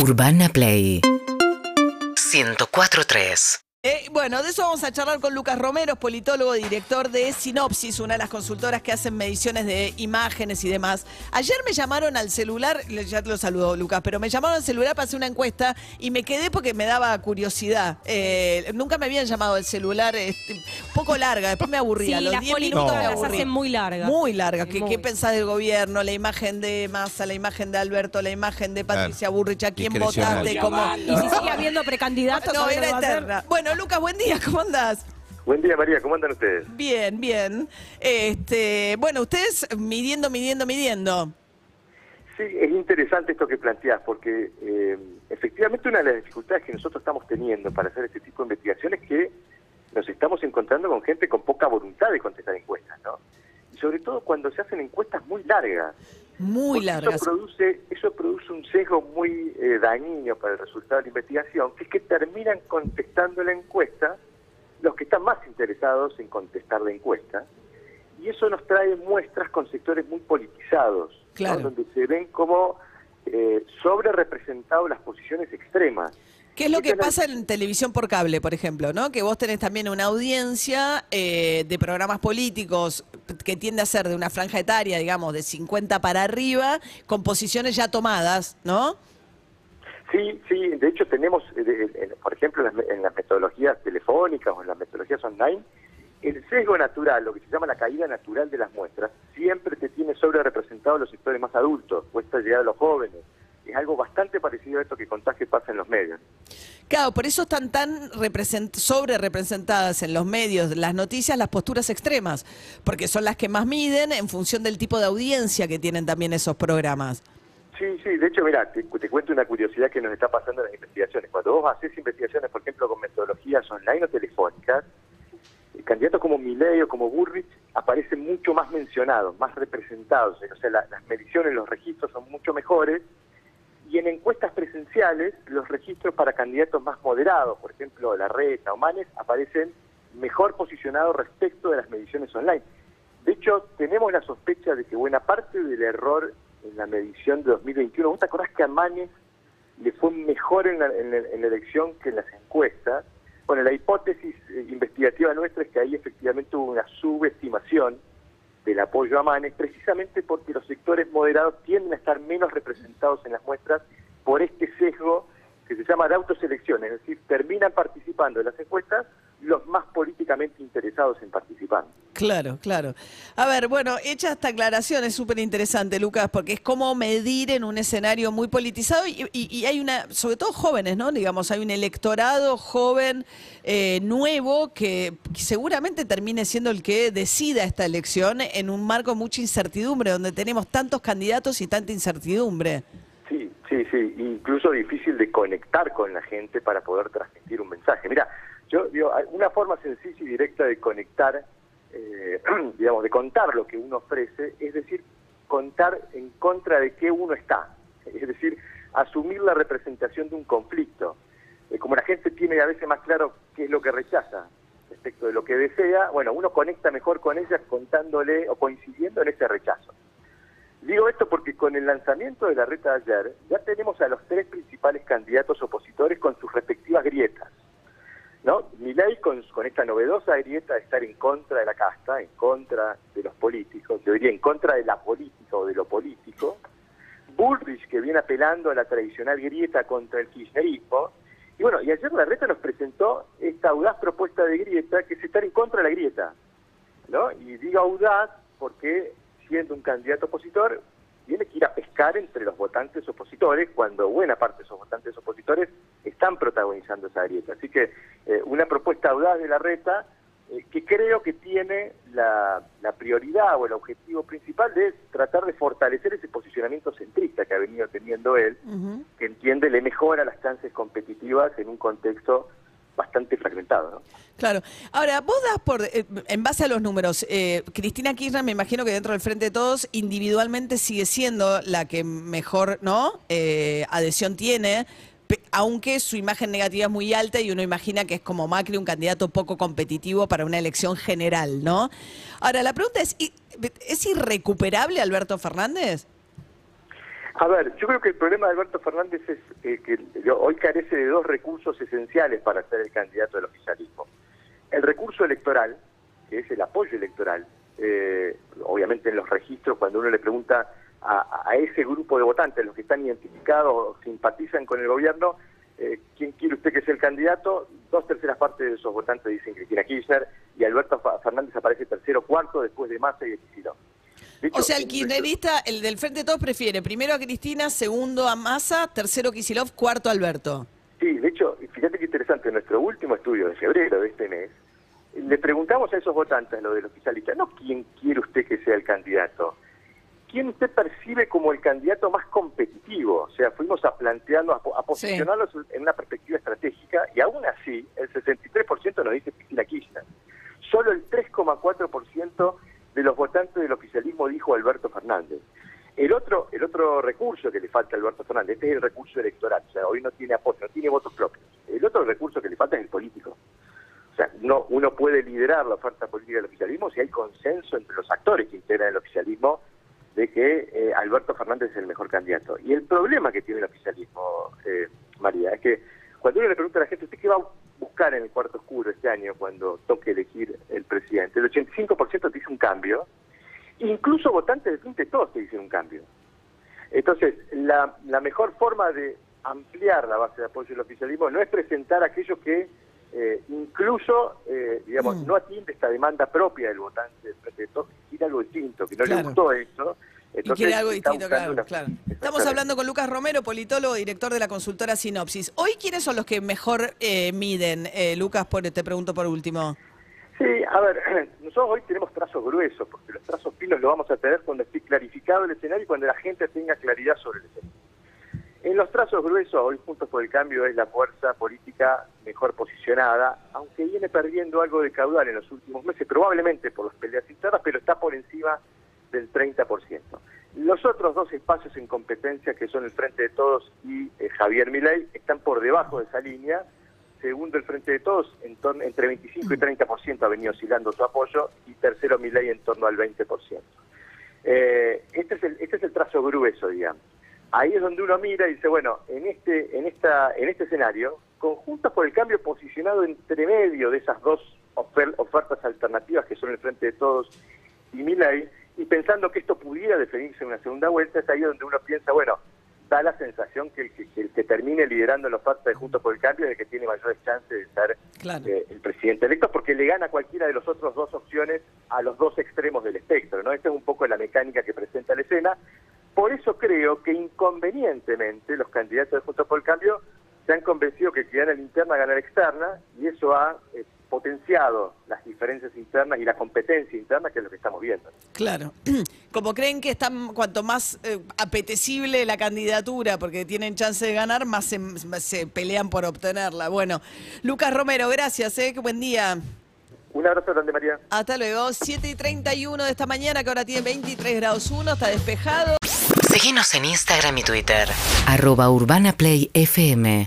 Urbana Play. 104.3 Eh, bueno, de eso vamos a charlar con Lucas Romero, politólogo, director de Sinopsis, una de las consultoras que hacen mediciones de imágenes y demás. Ayer me llamaron al celular, ya te lo saludo Lucas, pero me llamaron al celular para hacer una encuesta y me quedé porque me daba curiosidad. Eh, nunca me habían llamado al celular, este, un poco larga, después me aburría. Sí, Los las 10 políticas minutos me las hacen muy largas. Muy larga. ¿Qué, Muy. qué pensás del gobierno? La imagen de Massa, la imagen de Alberto, la imagen de Patricia Burrich, ¿a quién votaste? ¿Cómo? Y si sigue habiendo precandidatos, No, ¿sabés lo era eterna. Bueno, Lucas, buen día, ¿cómo andás? Buen día, María. ¿Cómo andan ustedes? Bien, bien. Este, bueno, ustedes midiendo, midiendo, midiendo. Sí, es interesante esto que planteás, porque eh, efectivamente una de las dificultades que nosotros estamos teniendo para hacer este tipo de investigaciones es que nos estamos encontrando con gente con poca voluntad de contestar encuestas, ¿no? Y sobre todo cuando se hacen encuestas muy largas. Muy largas. Eso produce, eso produce un sesgo muy eh, dañino para el resultado de la investigación, que es que terminan contestando la encuesta los que están más interesados en contestar la encuesta. Y eso nos trae muestras con sectores muy politizados, ¿no? Claro. donde se ven como eh, sobre representados las posiciones extremas. ¿Qué es lo que pasa en televisión por cable, por ejemplo, no? Que vos tenés también una audiencia eh, de programas políticos que tiende a ser de una franja etaria, digamos, de 50 para arriba, con posiciones ya tomadas, ¿no? Sí, sí, de hecho tenemos, eh, en- por ejemplo, en las, me- en las metodologías telefónicas o en las metodologías online, el sesgo natural, lo que se llama la caída natural de las muestras, siempre te tiene sobre representado los sectores más adultos, cuesta llegar a los jóvenes. Es algo bastante parecido a esto que contás que pasa en los medios. Claro, por eso están tan represent sobre representadas en los medios, las noticias, las posturas extremas, porque son las que más miden en función del tipo de audiencia que tienen también esos programas. Sí, sí, de hecho, mira, te, te cuento una curiosidad que nos está pasando en las investigaciones. Cuando vos haces investigaciones, por ejemplo, con metodologías online o telefónicas, eh, candidatos como Milei o como Burrich aparecen mucho más mencionados, más representados. O sea, la- las mediciones, los registros son mucho mejores. Y en encuestas presenciales, los registros para candidatos más moderados, por ejemplo, Larreta o Manes, aparecen mejor posicionados respecto de las mediciones online. De hecho, tenemos la sospecha de que buena parte del error en la medición de 2021, ¿vos te acordás que a Manes le fue mejor en la, en la- en la elección que en las encuestas? Bueno, la hipótesis eh, investigativa nuestra es que ahí efectivamente hubo una subestimación del apoyo a Manes, precisamente porque los sectores moderados tienden a estar menos representados en las muestras por este sesgo que se llama de autoselección, es decir, terminan participando en las encuestas los más políticamente interesados en participar. Claro, claro. A ver, bueno, hecha esta aclaración es súper interesante, Lucas, porque es como medir en un escenario muy politizado y, y- y hay una, sobre todo jóvenes, ¿no? Digamos, hay un electorado joven, eh, nuevo, que seguramente termine siendo el que decida esta elección en un marco de mucha incertidumbre, donde tenemos tantos candidatos y tanta incertidumbre. Sí, sí, incluso difícil de conectar con la gente para poder transmitir un mensaje. Mira, yo digo, una forma sencilla y directa de conectar, eh, digamos, de contar lo que uno ofrece, es decir, contar en contra de qué uno está, es decir, asumir la representación de un conflicto. Eh, como la gente tiene a veces más claro qué es lo que rechaza respecto de lo que desea, bueno, uno conecta mejor con ella contándole o coincidiendo en ese rechazo. Digo esto porque con el lanzamiento de la reta de ayer ya tenemos a los tres principales candidatos opositores con sus respectivas grietas. ¿no? Milei con, esta novedosa grieta de estar en contra de la casta, en contra de los políticos, yo diría en contra de la política o de lo político. Bullrich que viene apelando a la tradicional grieta contra el kirchnerismo. Y bueno, y ayer la reta nos presentó esta audaz propuesta de grieta que es estar en contra de la grieta. ¿no? Y digo audaz porque siendo un candidato opositor, tiene que ir a pescar entre los votantes opositores, cuando buena parte de esos votantes opositores están protagonizando esa grieta. Así que eh, una propuesta audaz de la reta eh, que creo que tiene la, la prioridad o el objetivo principal de tratar de fortalecer ese posicionamiento centrista que ha venido teniendo él, que entiende le mejora las chances competitivas en un contexto bastante fragmentado. ¿no? Claro. Ahora, vos das por, eh, en base a los números, eh, Cristina Kirchner, me imagino que dentro del Frente de Todos, individualmente sigue siendo la que mejor, ¿no? Eh, adhesión tiene, aunque su imagen negativa es muy alta y uno imagina que es como Macri un candidato poco competitivo para una elección general, ¿no? Ahora, la pregunta es, ¿y- ¿es irrecuperable Alberto Fernández? A ver, yo creo que el problema de Alberto Fernández es eh, que hoy carece de dos recursos esenciales para ser el candidato del oficialismo. El recurso electoral, que es el apoyo electoral, eh, obviamente en los registros, cuando uno le pregunta a, ese grupo de votantes, los que están identificados o simpatizan con el gobierno, eh, ¿quién quiere usted que sea el candidato? Dos terceras partes de esos votantes dicen Cristina Kirchner y Alberto Fernández aparece tercero cuarto después de Massa y de. O sea, el kirchnerista, el del Frente de Todos prefiere primero a Cristina, segundo a Massa, tercero Kisilov, cuarto a Alberto. Sí, de hecho, fíjate qué interesante, en nuestro último estudio de febrero de este mes, le preguntamos a esos votantes, lo del oficialista, no quién quiere usted que sea el candidato, quién usted percibe como el candidato más competitivo. O sea, fuimos a plantearnos, a, posicionarlos en una perspectiva estratégica y aún así el 63% nos dice Cristina Kirchner. Solo el 3,4% de los votantes del oficialismo, dijo Alberto Fernández. El otro, el otro recurso que le falta a Alberto Fernández, este es el recurso electoral, o sea, hoy no tiene apoyo, no tiene votos propios. El otro recurso que le falta es el político. O sea, no, uno puede liderar la oferta política del oficialismo si hay consenso entre los actores que integran el oficialismo de que eh, Alberto Fernández es el mejor candidato. Y el problema que tiene el oficialismo, eh, María, es que cuando uno le pregunta a la gente, ¿usted qué va a buscar en el cuarto oscuro este año cuando toque elegir el presidente? El 85% te dice un cambio, incluso votantes de frente todos te dicen un cambio. Entonces, la, la mejor forma de ampliar la base de apoyo del oficialismo no es presentar a aquellos que eh, incluso, eh, digamos, mm. no atiende esta demanda propia del votante de frente de todos, quiere algo distinto, que no le gustó eso y quiere algo distinto, claro, claro. Estamos hablando con Lucas Romero, politólogo, director de la consultora Sinopsis. Hoy, ¿quiénes son los que mejor eh, miden, eh, Lucas? Por, te pregunto por último. Sí, a ver, hoy tenemos trazos gruesos, porque los trazos finos los vamos a tener cuando esté clarificado el escenario y cuando la gente tenga claridad sobre el escenario. En los trazos gruesos, hoy Juntos por el Cambio es la fuerza política mejor posicionada, aunque viene perdiendo algo de caudal en los últimos meses, probablemente por las peleas internas, pero está por encima del 30%. Los otros dos espacios en competencia, que son el Frente de Todos y eh, Javier Milei, están por debajo de esa línea. Segundo, el Frente de Todos, en torno, entre 25 y 30% ha venido oscilando su apoyo, y tercero, Milei, en torno al 20%. Eh, este, es el, este es el trazo grueso, digamos. Ahí es donde uno mira y dice, bueno, en este, en esta, en este escenario, conjuntas por el cambio posicionado entre medio de esas dos ofertas alternativas que son el Frente de Todos y Milei, y pensando que esto pudiera definirse en una segunda vuelta, es ahí donde uno piensa, bueno, da la sensación que el que, termine liderando la oferta de Juntos por el Cambio es el que tiene mayores chances de ser eh, el presidente electo, porque le gana cualquiera de los otros dos opciones a los dos extremos del espectro, ¿no? Esta es un poco la mecánica que presenta la escena. Por eso creo que inconvenientemente los candidatos de Juntos por el Cambio se han convencido que si gana la interna, gana la externa, y eso ha eh, potenciado las diferencias internas y la competencia interna, que es lo que estamos viendo. Claro. Como creen que están, cuanto más eh, apetecible la candidatura, porque tienen chance de ganar, más se, pelean por obtenerla. Bueno, Lucas Romero, gracias, ¿eh? buen día. Un abrazo grande, María. Hasta luego. 7 y 31 de esta mañana, que ahora tiene 23 grados 1, está despejado. Síguenos en Instagram y Twitter. Arroba Urbana Play FM.